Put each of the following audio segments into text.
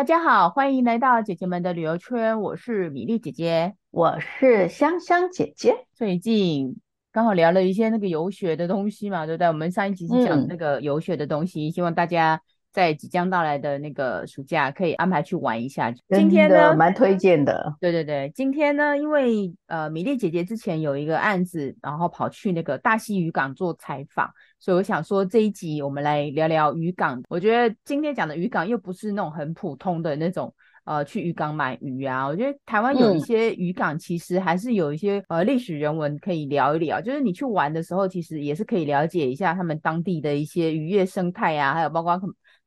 大家好，欢迎来到姐姐们的旅游圈。我是米粒姐姐，我是香香姐姐。最近刚好聊了一些那个游学的东西嘛，对不对？我们上一集是讲那个游学的东西，嗯、希望大家在即将到来的那个暑假可以安排去玩一下。今天呢，蛮推荐的。对对对，今天呢，因为呃，米粒姐姐之前有一个案子，然后跑去那个大溪渔港做采访。所以我想说，这一集我们来聊聊渔港。我觉得今天讲的渔港又不是那种很普通的那种，呃，去渔港买鱼啊。我觉得台湾有一些渔港，其实还是有一些呃历史人文可以聊一聊。就是你去玩的时候，其实也是可以了解一下他们当地的一些渔业生态啊，还有包括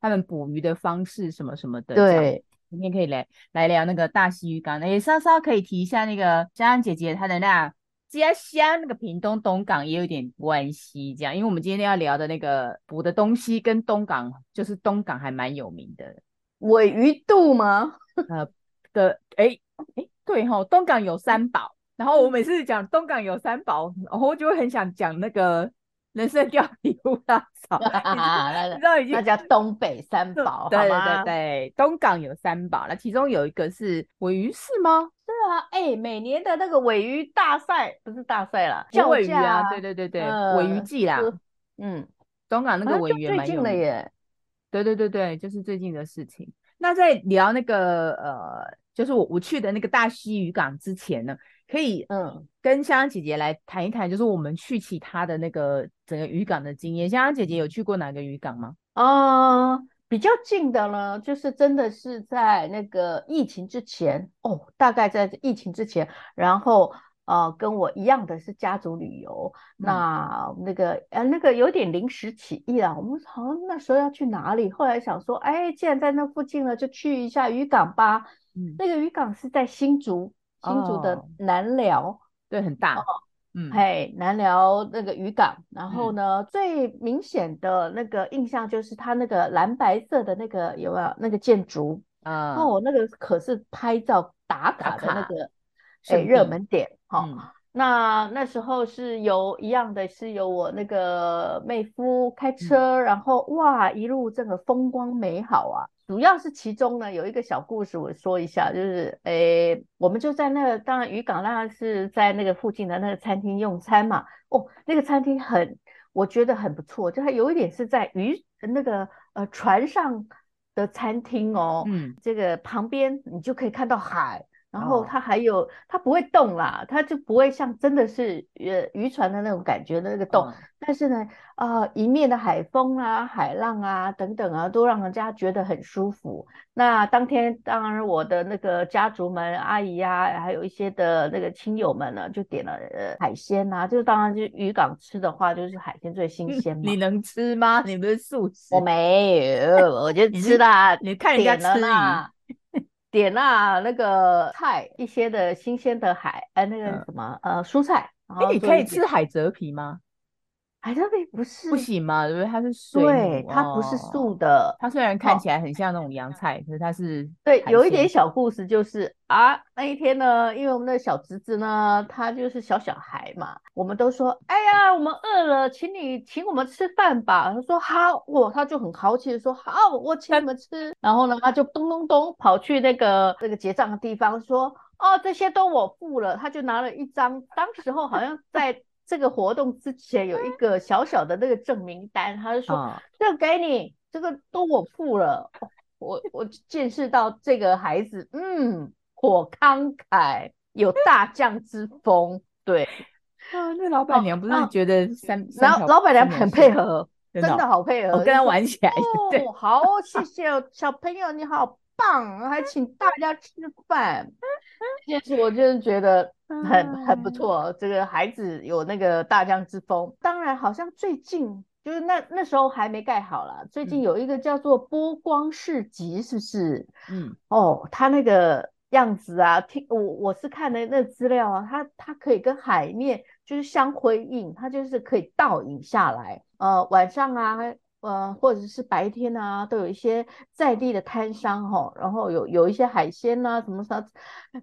他们捕鱼的方式什么什么的。对，今天可以来来聊那个大溪渔港，也稍稍可以提一下那个香香姐姐她的那。家乡那个屏东东港也有点关系，这样，因为我们今天要聊的那个捕的东西跟东港，就是东港还蛮有名的，尾鱼肚吗？呃的，哎哎，对哈、哦，东港有三宝，然后我每次讲东港有三宝，然后我就会很想讲那个。人参貂皮乌拉草，你知道已经那叫东北三宝，对对对对，东港有三宝，那其中有一个是尾鱼，是吗？是啊，哎、欸，每年的那个尾鱼大赛不是大赛啦，叫尾鱼啊，对对对对，尾、呃、鱼季啦，嗯，东港那个尾鱼也蛮有名的、啊、最近了耶，对对对对，就是最近的事情。那在聊那个呃，就是我我去的那个大溪渔港之前呢，可以嗯跟香香姐姐来谈一谈，就是我们去其他的那个整个渔港的经验。香香姐姐有去过哪个渔港吗？啊、呃，比较近的呢，就是真的是在那个疫情之前哦，大概在疫情之前，然后呃跟我一样的是家族旅游，嗯、那那个呃那个有点临时起意啊，我们好像那时候要去哪里，后来想说，哎，既然在那附近了，就去一下渔港吧。嗯，那个渔港是在新竹。新竹的南寮，哦，对，很大。哦、嗯，嘿，南寮那个渔港，然后呢，嗯、最明显的那个印象就是它那个蓝白色的那个有没有那个建筑？啊、嗯，哦，那个可是拍照打卡的那个哎热门点。哈、那那时候是由一样的，是由我那个妹夫开车，嗯、然后哇，一路这个风光美好啊。主要是其中呢有一个小故事，我说一下，就是诶，我们就在那个当然渔港，那是在那个附近的那个餐厅用餐嘛。哦，那个餐厅很，我觉得很不错，就它有一点是在渔那个呃船上的餐厅哦，嗯，这个旁边你就可以看到海。然后它还有，它不会动啦，它就不会像真的是呃渔船的那种感觉的那个动，嗯、但是呢，呃，一面的海风啊、海浪啊等等啊，都让人家觉得很舒服。那当天当然我的那个家族们、阿姨呀、啊，还有一些的那个亲友们呢，就点了呃海鲜啊，就当然就渔港吃的话，就是海鲜最新鲜 嘛。你能吃吗？你不是素食？我没有，我就吃啦。你看人家吃鱼。点啊，那个菜一些的新鲜的海，呃，那个什么，呃，蔬菜。哎，你可以吃海蜇皮吗？海蜇皮不是不行吗？对不对？它是素，对，它不是素的。它虽然看起来很像那种洋菜，可是它是对。有一点小故事，就是啊，那一天呢，因为我们的小侄子呢，他就是小小孩嘛，我们都说，哎呀，我们饿了，请你请我们吃饭吧。他说好，我，他就很豪气的说好，我请你们吃。然后呢，他就咚咚咚跑去那个那个结账的地方，说哦，这些都我付了。他就拿了一张，当时候好像在。这个活动之前有一个小小的那个证明单，他就说：“哦、这个给你，这个都我付了。我”我我见识到这个孩子，嗯，火慷慨，有大将之风。对啊，那老板娘不是觉得三，哦、然后老板娘很配合，真的，好配合，我跟他玩起来。哦，好，谢 谢小朋友，你好棒，还请大家吃饭。这件事我真的觉得。很很不错。这个孩子有那个大将之风。当然，好像最近就是那那时候还没盖好了。最近有一个叫做波光市集，是不是？嗯，哦，他那个样子啊，听我我是看的那资料啊，它它可以跟海面就是相辉映，它就是可以倒影下来。呃，晚上啊。呃，或者是白天啊，都有一些在地的摊商哈，然后有有一些海鲜呐、啊，什么啥，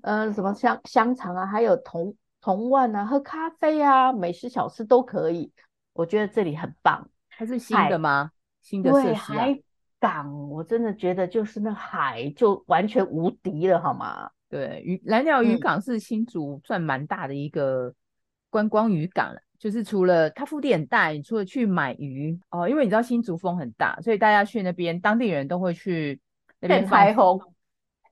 呃，什么香香肠啊，还有铜铜碗啊，喝咖啡啊，美食小吃都可以。我觉得这里很棒。它是新的吗？新的设施、啊、海港，我真的觉得就是那海就完全无敌了，好吗？对，渔蓝鸟渔港是新竹算蛮大的一个观光渔港了。嗯就是除了它腹地很大，你除了去买鱼哦，因为你知道新竹风很大，所以大家去那边，当地人都会去那边放风，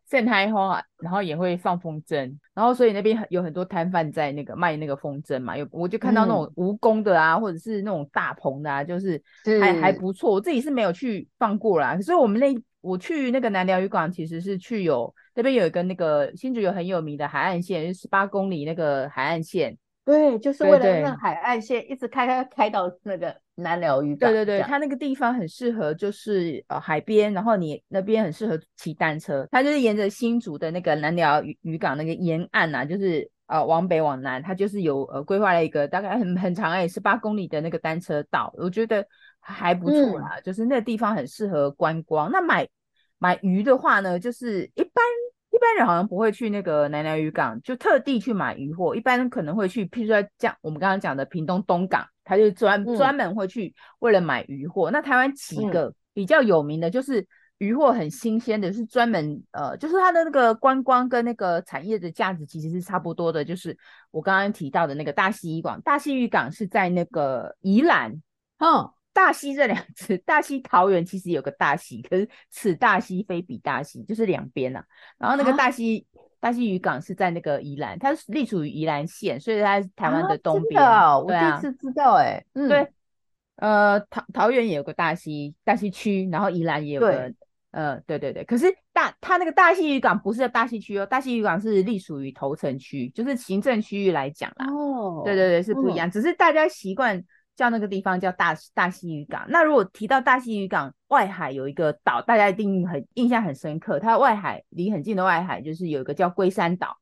晒太阳啊，然后也会放风筝，然后所以那边有很多摊贩在那个卖那个风筝嘛，有我就看到那种蜈蚣的啊，嗯、或者是那种大棚的啊，就是还是还不错。我自己是没有去放过啦，所以我们那我去那个南寮渔港其实是去有那边有一个那个新竹有很有名的海岸线，就十八公里那个海岸线。对，就是为了那海岸线一直开开开到那个南寮渔港。对对对，它那个地方很适合，就是呃海边，然后你那边很适合骑单车。它就是沿着新竹的那个南寮渔渔港那个沿岸啊，就是呃往北往南，它就是有呃规划了一个大概很很长哎十八公里的那个单车道，我觉得还不错啦。嗯、就是那个地方很适合观光。那买买鱼的话呢，就是一般。一般人好像不会去那个南寮渔港，就特地去买鱼货。一般可能会去，譬如说像我们刚刚讲的屏东东港，他就专专门会去为了买鱼货。嗯、那台湾几个比较有名的，就是鱼货很新鲜的，是专门呃，就是它的那个观光跟那个产业的价值其实是差不多的。就是我刚刚提到的那个大溪渔港，大溪渔港是在那个宜兰，嗯。大溪这两次，大溪桃园其实有个大溪，可是此大溪非彼大溪，就是两边呐、啊。然后那个大溪，啊、大溪渔港是在那个宜兰，它是隶属于宜兰县，所以它是台湾的东边。我第一次知道哎、欸。嗯，对，呃，桃桃园也有个大溪，大溪区，然后宜兰也有个，呃，对对对。可是大它那个大溪渔港不是在大溪区哦，大溪渔港是隶属于头城区，就是行政区域来讲啦。哦，对对对，是不一样，嗯、只是大家习惯。叫那个地方叫大大溪渔港。那如果提到大溪渔港外海有一个岛，大家一定很印象很深刻。它外海离很近的外海就是有一个叫龟山岛。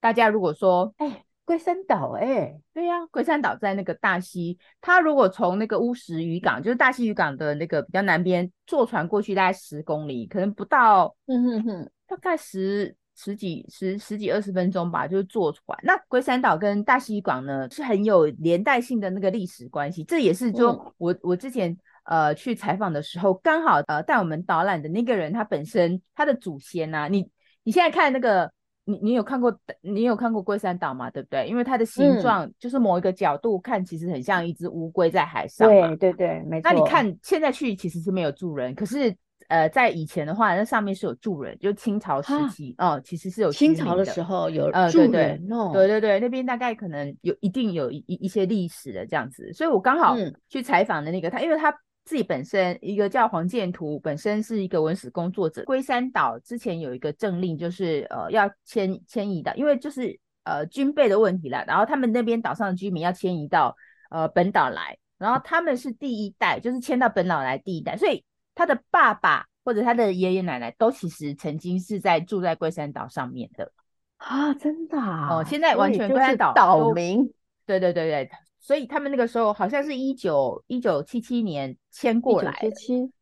大家如果说，哎，龟山岛，哎，对呀，龟山岛在那个大溪。它如果从那个乌石渔港，就是大溪渔港的那个比较南边，坐船过去大概十公里，可能不到，嗯哼哼，大概十。十几十十几二十分钟吧，就是坐船。那龟山岛跟大西港呢，是很有连带性的那个历史关系。这也是就我我之前呃去采访的时候，刚好呃带我们导览的那个人，他本身他的祖先呐、啊，你你现在看那个，你你有看过你有看过龟山岛嘛？对不对？因为它的形状就是某一个角度看，其实很像一只乌龟在海上。对对对，没错。那你看现在去其实是没有住人，可是。呃，在以前的话，那上面是有住人，就清朝时期哦，其实是有清朝的时候有住人哦，对对对，那边大概可能有一定有一一一些历史的这样子，所以我刚好去采访的那个他，因为他自己本身一个叫黄建图，本身是一个文史工作者。龟山岛之前有一个政令，就是呃要迁迁移的，因为就是呃军备的问题啦，然后他们那边岛上的居民要迁移到呃本岛来，然后他们是第一代，就是迁到本岛来第一代，所以。他的爸爸或者他的爷爷奶奶都其实曾经是在住在龟山岛上面的啊，真的啊！哦，现在完全龟山岛岛民，对对对对，所以他们那个时候好像是一九一九七七年迁过来，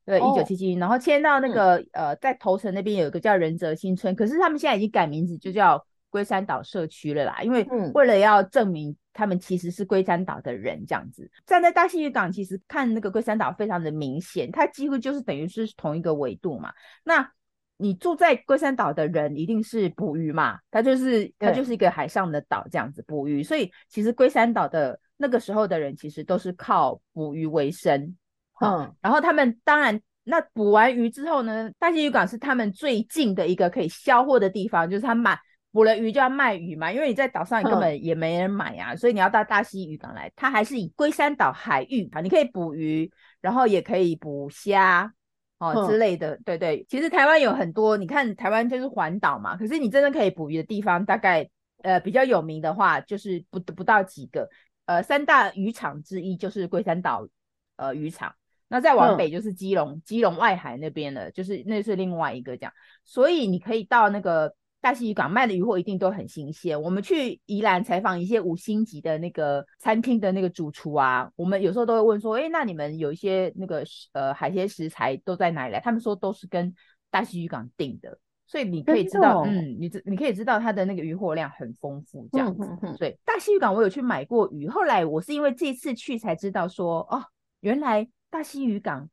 对，一九七七，然后迁到那个、嗯、呃，在头城那边有一个叫仁泽新村，可是他们现在已经改名字，就叫龟山岛社区了啦，因为为了要证明。他们其实是龟山岛的人，这样子站在大西渔港，其实看那个龟山岛非常的明显，它几乎就是等于是同一个纬度嘛。那你住在龟山岛的人一定是捕鱼嘛，它就是它就是一个海上的岛这样子捕鱼，所以其实龟山岛的那个时候的人其实都是靠捕鱼为生。嗯，然后他们当然那捕完鱼之后呢，大溪渔港是他们最近的一个可以销货的地方，就是他买。捕了鱼就要卖鱼嘛，因为你在岛上根本也没人买呀、啊，嗯、所以你要到大溪渔港来。它还是以龟山岛海域啊，你可以捕鱼，然后也可以捕虾哦、嗯、之类的。对对，其实台湾有很多，你看台湾就是环岛嘛，可是你真的可以捕鱼的地方大概呃比较有名的话，就是不不到几个，呃三大渔场之一就是龟山岛呃渔场，那再往北就是基隆，嗯、基隆外海那边的，就是那是另外一个这样，所以你可以到那个。大溪渔港卖的渔货一定都很新鲜。我们去宜兰采访一些五星级的那个餐厅的那个主厨啊，我们有时候都会问说：“哎，那你们有一些那个呃海鲜食材都在哪里来？”他们说都是跟大溪渔港订的，所以你可以知道，嗯，你你可以知道它的那个渔货量很丰富这样子。所以，大溪渔港我有去买过鱼，后来我是因为这次去才知道说，哦，原来大溪渔港。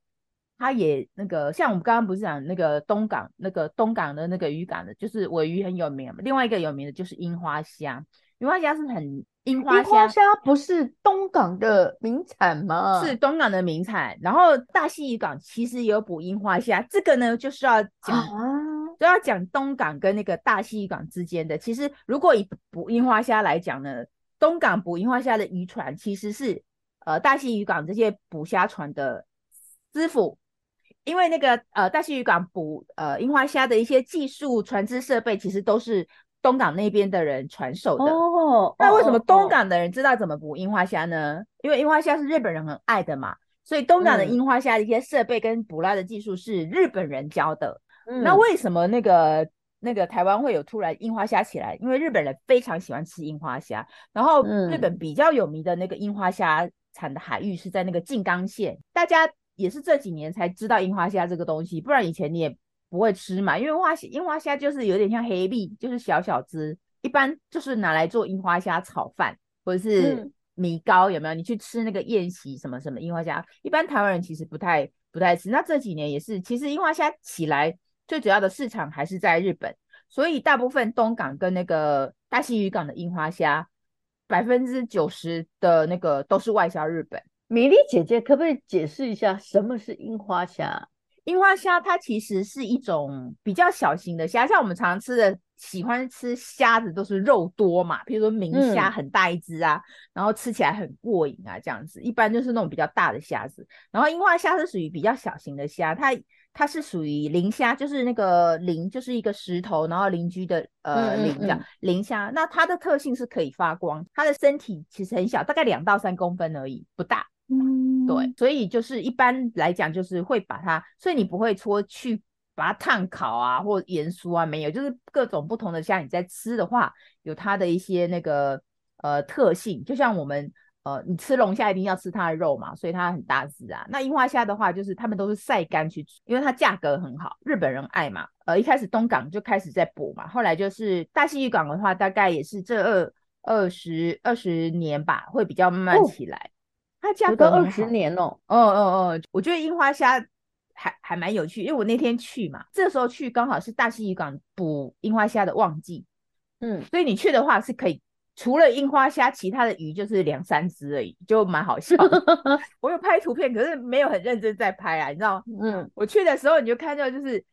它也那个，像我们刚刚不是讲那个东港那个东港的那个渔港的，就是尾鱼很有名嘛。另外一个有名的就是樱花虾，樱花虾是很樱花虾，花虾不是东港的名产吗？是东港的名产。然后大溪渔港其实也有捕樱花虾，这个呢就是要讲，啊、就要讲东港跟那个大溪渔港之间的。其实如果以捕樱花虾来讲呢，东港捕樱花虾的渔船其实是呃大溪渔港这些捕虾船的师傅。因为那个呃大溪渔港捕呃樱花虾的一些技术、船只设备，其实都是东港那边的人传授的。哦，那为什么东港的人知道怎么捕樱花虾呢？因为樱花虾是日本人很爱的嘛，所以东港的樱花虾的一些设备跟捕捞的技术是日本人教的。嗯，那为什么那个那个台湾会有突然樱花虾起来？因为日本人非常喜欢吃樱花虾，然后日本比较有名的那个樱花虾产的海域是在那个静冈县，大家。也是这几年才知道樱花虾这个东西，不然以前你也不会吃嘛。因为樱花虾，樱花虾就是有点像黑蜜，就是小小只，一般就是拿来做樱花虾炒饭或者是米糕，有没有？你去吃那个宴席什么什么樱花虾，一般台湾人其实不太不太吃。那这几年也是，其实樱花虾起来最主要的市场还是在日本，所以大部分东港跟那个大溪渔港的樱花虾，百分之九十的那个都是外销日本。米莉姐姐，可不可以解释一下什么是樱花虾？樱花虾它其实是一种比较小型的虾，像我们常常吃的，喜欢吃虾子都是肉多嘛，比如说明虾很大一只啊，嗯、然后吃起来很过瘾啊，这样子，一般就是那种比较大的虾子。然后樱花虾是属于比较小型的虾，它它是属于磷虾，就是那个磷就是一个石头，然后邻居的呃磷这样磷虾。那它的特性是可以发光，它的身体其实很小，大概两到三公分而已，不大。嗯，对，所以就是一般来讲，就是会把它，所以你不会说去把它烫烤啊，或盐酥啊，没有，就是各种不同的虾，你在吃的话，有它的一些那个呃特性，就像我们呃，你吃龙虾一定要吃它的肉嘛，所以它很大只啊。那樱花虾的话，就是他们都是晒干去，因为它价格很好，日本人爱嘛。呃，一开始东港就开始在捕嘛，后来就是大西渔港的话，大概也是这二二十二十年吧，会比较慢慢起来。哦它价格二十年哦，哦哦哦，我觉得樱花虾还还蛮有趣，因为我那天去嘛，这时候去刚好是大溪渔港捕樱花虾的旺季，嗯，所以你去的话是可以，除了樱花虾，其他的鱼就是两三只而已，就蛮好笑。我有拍图片，可是没有很认真在拍啊，你知道吗？嗯，我去的时候你就看到就是。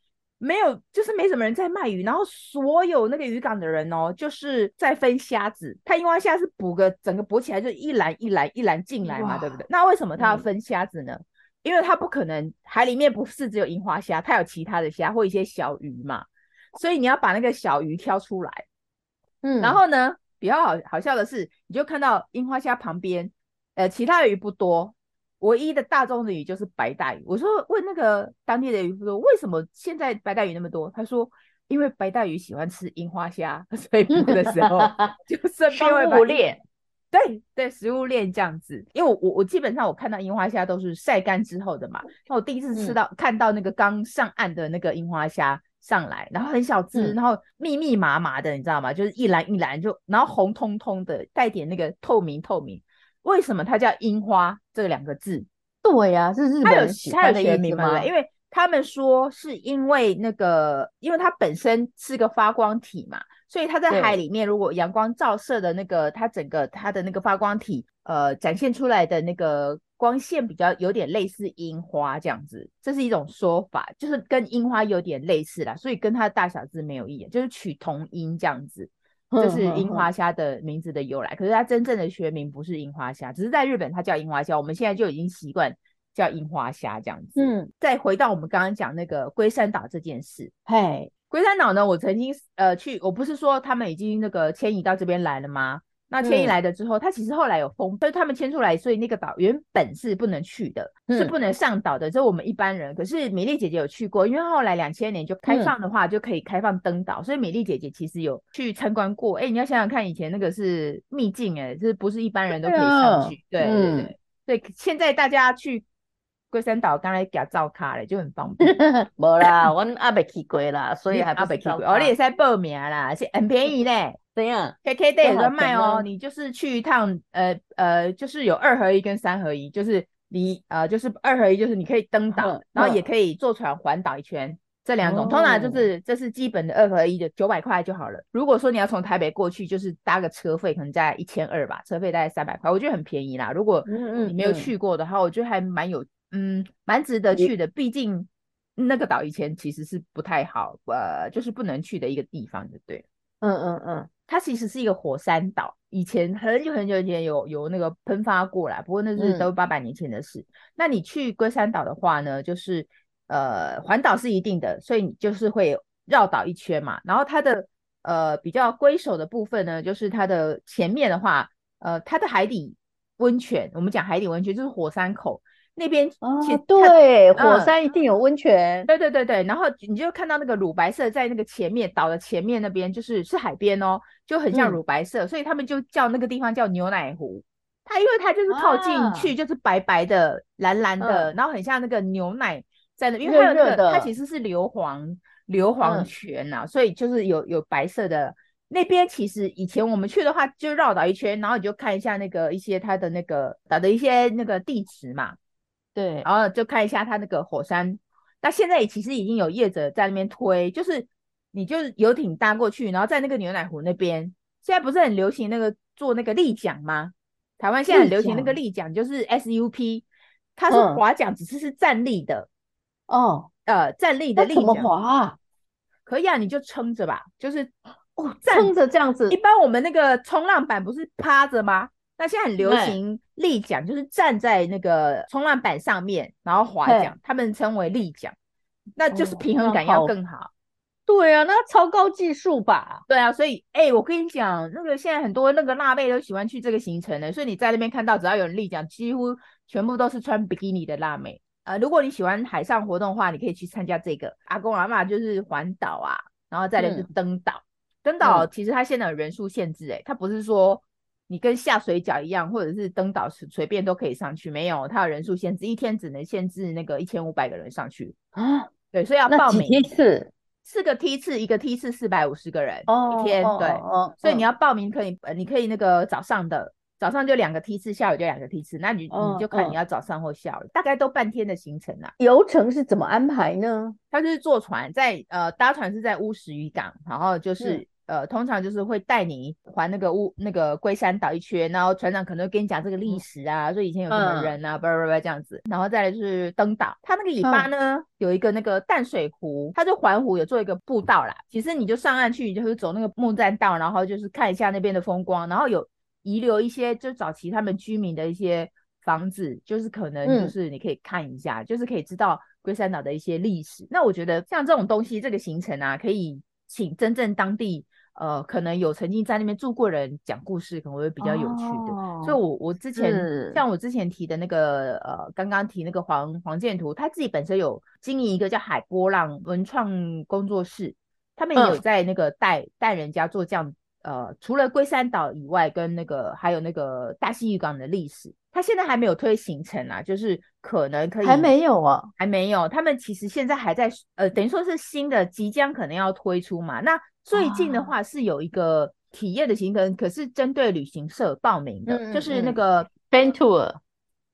没有，就是没什么人在卖鱼，然后所有那个渔港的人哦，就是在分虾子。他樱花虾是捕个整个捕起来就一篮一篮一篮进来嘛，哇对不对？那为什么他要分虾子呢？嗯、因为他不可能海里面不是只有樱花虾，它有其他的虾或一些小鱼嘛，所以你要把那个小鱼挑出来。嗯，然后呢，比较好好笑的是，你就看到樱花虾旁边，呃，其他的鱼不多。唯一的大众的鱼就是白带鱼。我说，问那个当地的渔夫说，为什么现在白带鱼那么多？他说，因为白带鱼喜欢吃樱花虾，所以捕的时候 就顺便会把。食物链，对对，食物链这样子。因为我我我基本上我看到樱花虾都是晒干之后的嘛。那我第一次吃到、嗯、看到那个刚上岸的那个樱花虾上来，然后很小只，嗯、然后密密麻麻的，你知道吗？就是一篮一篮就，然后红彤彤的，带点那个透明透明。为什么它叫樱花这两个字？对呀、啊，是日本人喜欢的学名吗？因为他们说是因为那个，因为它本身是个发光体嘛，所以它在海里面，如果阳光照射的那个，它整个它的那个发光体，呃，展现出来的那个光线比较有点类似樱花这样子，这是一种说法，就是跟樱花有点类似啦，所以跟它的大小字没有异样，就是取同音这样子。这是樱花虾的名字的由来，可是它真正的学名不是樱花虾，只是在日本它叫樱花虾，我们现在就已经习惯叫樱花虾这样子。嗯，再回到我们刚刚讲那个龟山岛这件事，嘿，龟山岛呢，我曾经呃去，我不是说他们已经那个迁移到这边来了吗？那迁移来的之后，他、嗯、其实后来有封，所以他们迁出来，所以那个岛原本是不能去的，嗯、是不能上岛的。这是我们一般人，可是米粒姐姐有去过，因为后来两千年就开放的话，就可以开放登岛，嗯、所以米粒姐姐其实有去参观过。哎，你要想想看，以前那个是秘境，哎，这不是一般人都可以上去。对、啊、对对对，对、嗯，现在大家去龟山岛，刚才给他照卡了，就很方便。没啦，我阿伯去过啦，所以还阿没去过。哦，你也在报名啦，是很便宜嘞。怎样？KKday 有在卖哦。你就是去一趟，呃呃，就是有二合一跟三合一，就是你呃，就是二合一，就是你可以登岛，然后也可以坐船环岛一圈，这两种。通常就是这是基本的二合一的九百块就好了。如果说你要从台北过去，就是搭个车费可能在一千二吧，车费大概三百块，我觉得很便宜啦。如果你没有去过的话，我觉得还蛮有，嗯，蛮值得去的。毕竟那个岛以前其实是不太好，呃，就是不能去的一个地方，就对。嗯嗯嗯。它其实是一个火山岛，以前很久很久以前有有那个喷发过来，不过那是都八百年前的事。嗯、那你去龟山岛的话呢，就是呃环岛是一定的，所以你就是会绕岛一圈嘛。然后它的呃比较龟首的部分呢，就是它的前面的话，呃它的海底温泉，我们讲海底温泉就是火山口。那边哦，对，火山一定有温泉。嗯，对对对对，然后你就看到那个乳白色在那个前面岛的前面那边，就是是海边哦，就很像乳白色，嗯，所以他们就叫那个地方叫牛奶湖。它因为它就是靠近去就是白白的，蓝蓝的，嗯，然后很像那个牛奶在那，因为它有那个它其实是硫磺硫磺泉呐，所以就是有有白色的。那边其实以前我们去的话，就绕岛一圈，然后你就看一下那个一些它的那个岛的一些那个地质嘛。对，然后就看一下它那个火山，那现在也其实已经有业者在那边推，就是你就是游艇搭过去，然后在那个牛奶湖那边，现在不是很流行那个做那个立桨吗？台湾现在很流行那个立桨，就是 SUP，它是划桨，只是是站立的。哦，呃，站立的立桨。怎么划啊？可以啊，你就撑着吧，就是哦，撑着这样子。一般我们那个冲浪板不是趴着吗？那现在很流行立桨，就是站在那个冲浪板上面，然后划桨，他们称为立桨，那就是平衡感要更好。对啊，那超高技术吧？对啊，所以哎、欸，我跟你讲，那个现在很多那个辣妹都喜欢去这个行程的，所以你在那边看到只要有人立桨，几乎全部都是穿比基尼的辣妹。呃，如果你喜欢海上活动的话，你可以去参加这个。阿公阿嬷就是环岛啊，然后再来是登岛。嗯、登岛其实它现在有人数限制、欸，哎，它不是说。你跟下水饺一样，或者是登岛随随便都可以上去，没有，它有人数限制，一天只能限制那个一千五百个人上去啊。对，所以要报名。梯次四个梯次，一个梯次四百五十个人、哦、一天。对、哦哦，所以你要报名可以，呃，你可以那个早上的早上就两个梯次，下午就两个梯次，那你、哦、你就看你要早上或下午、哦，大概都半天的行程啊。游程是怎么安排呢？他就是坐船在呃搭船是在乌石渔港，然后就是。嗯呃，通常就是会带你环那个乌那个龟山岛一圈，然后船长可能会跟你讲这个历史啊，说、嗯、以前有什么人啊，叭叭叭这样子，然后再来就是登岛。它那个尾巴呢、嗯，有一个那个淡水湖，它就环湖有做一个步道啦。其实你就上岸去，你就是走那个木栈道，然后就是看一下那边的风光，然后有遗留一些就早期他们居民的一些房子，就是可能就是你可以看一下，嗯、就是可以知道龟山岛的一些历史。那我觉得像这种东西，这个行程啊，可以请真正当地。呃，可能有曾经在那边住过人讲故事，可能会比较有趣的。哦、所以我，我我之前像我之前提的那个呃，刚刚提那个黄黄建图，他自己本身有经营一个叫海波浪文创工作室，他们也有在那个带带、嗯、人家做这样呃，除了龟山岛以外，跟那个还有那个大溪渔港的历史，他现在还没有推行程啊，就是可能可以还没有啊，还没有。他们其实现在还在呃，等于说是新的，即将可能要推出嘛，那。最近的话是有一个体验的行程，可是针对旅行社报名的，嗯、就是那个 fan tour，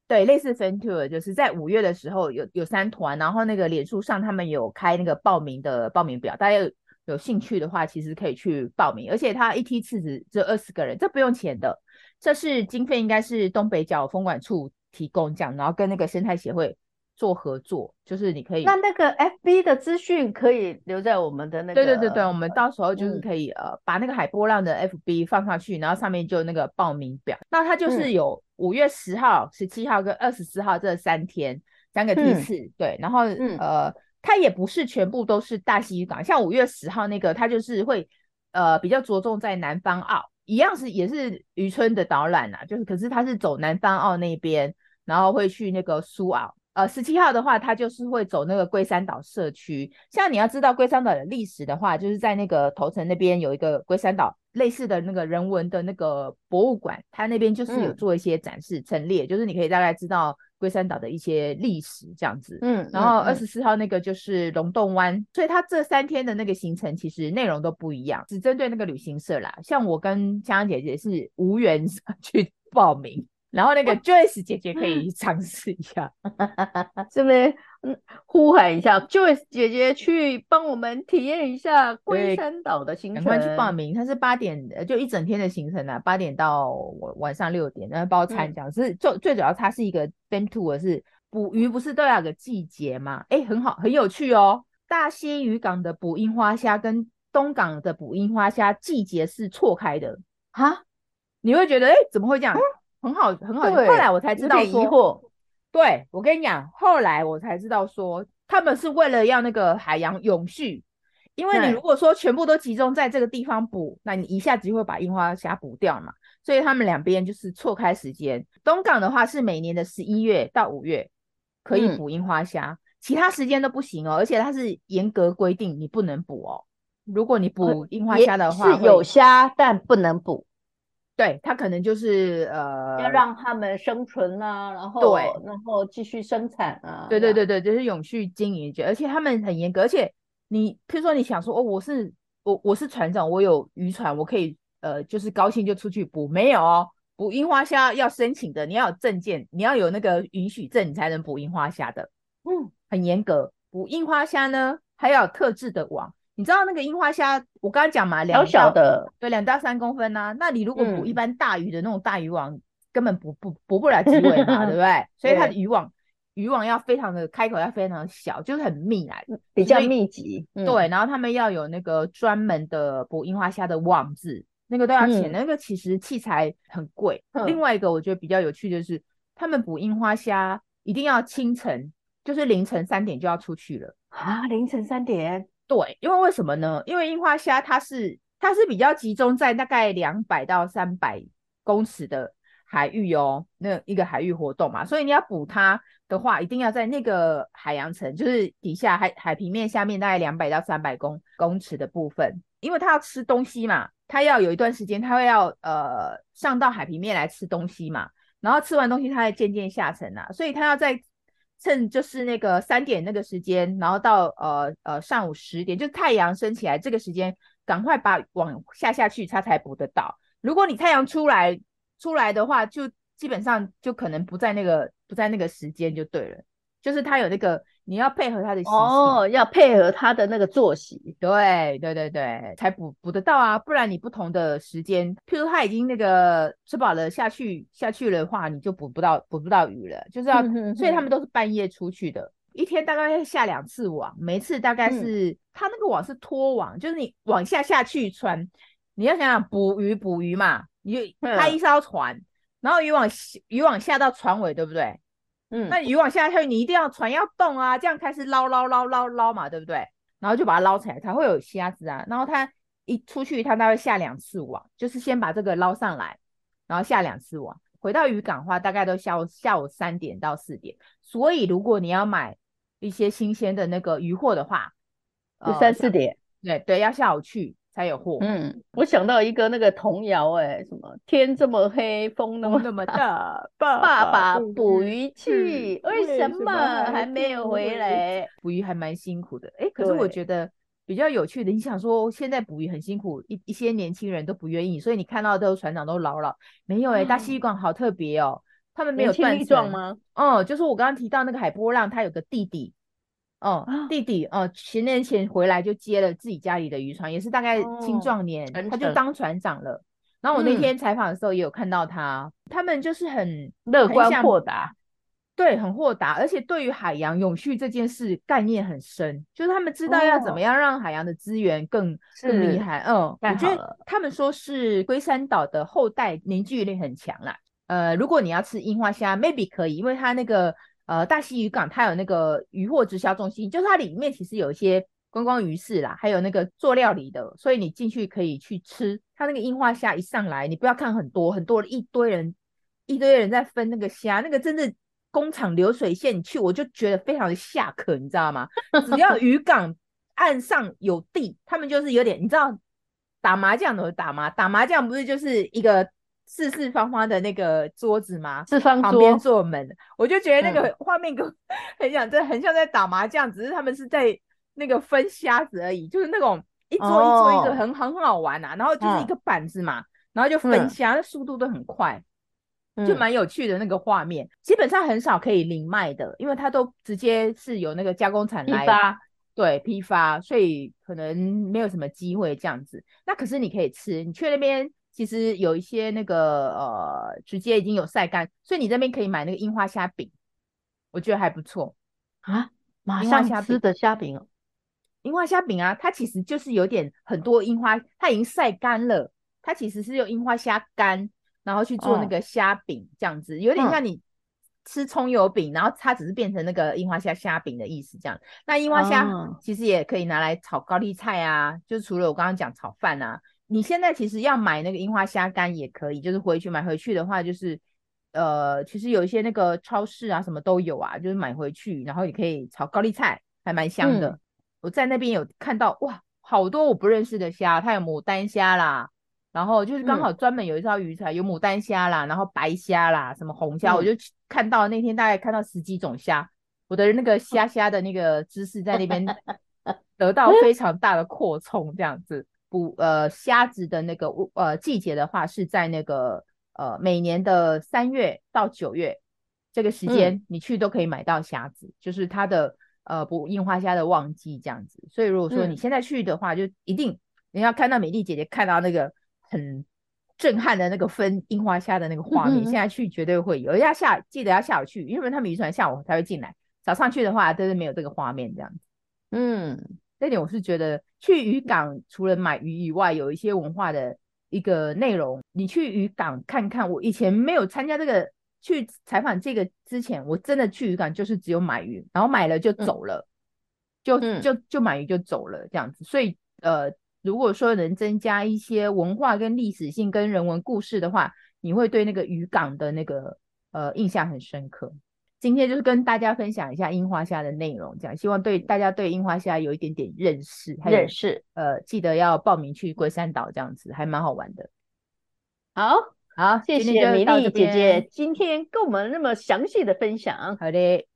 对，类似 fan tour，就是在五月的时候有有三团，然后那个脸书上他们有开那个报名的报名表，大家有有兴趣的话，其实可以去报名，而且他一梯次只只有二十个人，这不用钱的，这是经费应该是东北角风管处提供这样，然后跟那个生态协会。做合作，就是你可以，那那个 FB 的资讯可以留在我们的那个，对对对对，我们到时候就是可以、嗯、呃把那个海波浪的 FB 放上去，然后上面就那个报名表，那它就是有五月十号、十七号跟二十四号这三天三个梯次、嗯，对，然后、嗯、呃它也不是全部都是大溪渔港，像五月十号那个，它就是会呃比较着重在南方澳，一样是也是渔村的导览啊，就是可是他是走南方澳那边，然后会去那个苏澳。呃，十七号的话，他就是会走那个龟山岛社区。像你要知道龟山岛的历史的话，就是在那个头城那边有一个龟山岛类似的那个人文的那个博物馆，它那边就是有做一些展示陈列，嗯、就是你可以大概知道龟山岛的一些历史这样子。嗯，然后二十四号那个就是龙洞湾，嗯、所以它这三天的那个行程其实内容都不一样，只针对那个旅行社啦。像我跟香香姐姐是无缘 去报名。然后那个 Joyce 姐姐可以尝试一下，这边嗯呼喊一下 Joyce 姐姐去帮我们体验一下龟山岛的行程，赶快去报名。它是八点，就一整天的行程啊，八点到晚上六点，然后包餐这样。是最最主要，它是一个 theme tour，是捕鱼不是都要有个季节吗？哎，很好，很有趣哦。大溪渔港的捕樱花虾跟东港的捕樱花虾季节是错开的哈，你会觉得哎，怎么会这样？很好，很好。对后来我才知道说，疑惑对，我跟你讲，后来我才知道说，他们是为了要那个海洋永续。因为你如果说全部都集中在这个地方捕，那你一下子就会把樱花虾捕掉嘛。所以他们两边就是错开时间。东港的话是每年的十一月到五月可以捕樱花虾，嗯、其他时间都不行哦。而且它是严格规定你不能捕哦。如果你捕樱花虾的话，是有虾但不能捕。对，他可能就是呃，要让他们生存啊，然后对，然后继续生产啊。对对对对，就是永续经营，而且他们很严格。而且你譬如说你想说哦，我是我我是船长，我有渔船，我可以呃，就是高兴就出去捕，没有哦，捕樱花虾要申请的，你要有证件，你要有那个允许证，你才能捕樱花虾的。嗯，很严格。捕樱花虾呢，还要有特制的网。你知道那个樱花虾，我刚刚讲嘛，两小的，对，两到三公分呐、啊。那你如果捕一般大鱼的那种大鱼网，嗯、根本捕不捕不了几尾嘛，对不对？所以它的渔网对渔网要非常的开口要非常的小，就是很密来，比较密集。对，然后他们要有那个专门的捕樱花虾的网子，那个都要钱。嗯、那个其实器材很贵。嗯、另外一个我觉得比较有趣就是，他们捕樱花虾一定要清晨，就是凌晨三点就要出去了啊，凌晨三点。对，因为为什么呢？因为樱花虾它是它是比较集中在大概两百到三百公尺的海域哦，那一个海域活动嘛，所以你要捕它的话，一定要在那个海洋层，就是底下海海平面下面大概两百到三百公公尺的部分，因为它要吃东西嘛，它要有一段时间，它会要呃上到海平面来吃东西嘛，然后吃完东西，它会渐渐下沉啊，所以它要在。趁就是那个三点那个时间，然后到呃呃上午十点，就太阳升起来这个时间，赶快把网下下去，它才捕得到。如果你太阳出来出来的话，就基本上就可能不在那个不在那个时间就对了，就是它有那个。你要配合他的哦，要配合他的那个作息，对对对对，才补补得到啊，不然你不同的时间，譬如他已经那个吃饱了下去下去的话，你就捕不到捕不到鱼了，就是要，所以他们都是半夜出去的，一天大概要下两次网，每次大概是、嗯、他那个网是拖网，就是你往下下去穿，你要想想捕鱼捕鱼嘛，你就开一艘船，嗯、然后渔网渔网下到船尾，对不对？嗯，那渔网下去，你一定要船要动啊，这样开始捞捞捞捞捞嘛，对不对？然后就把它捞起来，才会有虾子啊。然后它一出去，它大概下两次网，就是先把这个捞上来，然后下两次网。回到渔港的话，大概都下午下午三点到四点。所以如果你要买一些新鲜的那个鱼货的话，就三四点。对对，要下午去。才有货。嗯，我想到一个那个童谣，哎，什么天这么黑，风那么那么大，爸爸捕鱼去，为什么还没有回来？捕鱼还蛮辛苦的，哎、欸，可是我觉得比较有趣的，你想说现在捕鱼很辛苦，一一些年轻人都不愿意，所以你看到的都船长都老了，没有哎、欸，大西渔港好特别哦，他们没有断层吗？嗯，就是我刚刚提到那个海波浪，他有个弟弟。哦，弟弟哦，十年前回来就接了自己家里的渔船，也是大概青壮年，哦、他就当船长了。然后我那天采访的时候也有看到他，嗯、他们就是很乐观豁达，对，很豁达，而且对于海洋永续这件事概念很深，就是他们知道要怎么样让海洋的资源更、哦、更厉害。嗯，我觉得他们说是龟山岛的后代凝聚力很强啦。呃，如果你要吃樱花虾，maybe 可以，因为它那个。呃大溪渔港，它有那个渔货直销中心，就是它里面其实有一些观光鱼市啦，还有那个做料理的，所以你进去可以去吃。它那个樱花虾一上来，你不要看很多很多一堆人一堆人在分那个虾，那个真的工厂流水线，你去我就觉得非常的下课，你知道吗？只要渔 港岸上有地，他们就是有点你知道。打麻将的打麻打麻将不是就是一个四四方方的那个桌子吗？四方桌，旁边坐门，我就觉得那个画面跟 很像，这、嗯、很像在打麻将，只是他们是在那个分虾子而已，就是那种一桌一桌一个很、哦、很好玩啊，然后就是一个板子嘛，嗯、然后就分虾，那速度都很快，嗯、就蛮有趣的那个画面。基本上很少可以零卖的，因为它都直接是有那个加工厂来发。对，批发，所以可能没有什么机会这样子。那可是你可以吃，你去那边其实有一些那个呃，直接已经有晒干，所以你这边可以买那个樱花虾饼，我觉得还不错啊。马上吃的虾饼哦，樱花虾饼啊，它其实就是有点很多樱花，它已经晒干了，它其实是用樱花虾干，然后去做那个虾饼这样子，有点像你。吃葱油饼，然后它只是变成那个樱花虾虾饼的意思，这样。那樱花虾其实也可以拿来炒高丽菜啊，哦、就除了我刚刚讲炒饭啊，你现在其实要买那个樱花虾干也可以，就是回去买回去的话，就是呃，其实有一些那个超市啊什么都有啊，就是买回去，然后也可以炒高丽菜，还蛮香的。嗯、我在那边有看到哇，好多我不认识的虾，它有牡丹虾啦。然后就是刚好专门有一条鱼才、嗯、有牡丹虾啦，然后白虾啦，什么红虾，嗯、我就看到那天大概看到十几种虾，我的那个虾虾的那个知识在那边 得到非常大的扩充，这样子。捕呃虾子的那个呃季节的话是在那个呃每年的三月到九月这个时间，你去都可以买到虾子，嗯、就是它的呃捕樱花虾的旺季这样子。所以如果说你现在去的话，嗯、就一定你要看到美丽姐姐看到那个。很震撼的那个分樱花虾的那个画面，嗯、现在去绝对会有。要下记得要下午去，因为他们渔船下午才会进来，早上去的话都是没有这个画面这样子。嗯，这点我是觉得去渔港除了买鱼以外，有一些文化的一个内容。你去渔港看看，我以前没有参加这个去采访这个之前，我真的去渔港就是只有买鱼，然后买了就走了，嗯、就就就买鱼就走了这样子。所以呃。如果说能增加一些文化跟历史性跟人文故事的话，你会对那个渔港的那个呃印象很深刻。今天就是跟大家分享一下樱花虾的内容，这样希望对大家对樱花虾有一点点认识。认识，呃，记得要报名去龟山岛，这样子还蛮好玩的。好，好，谢谢米粒姐姐今天跟我们那么详细的分享。好的。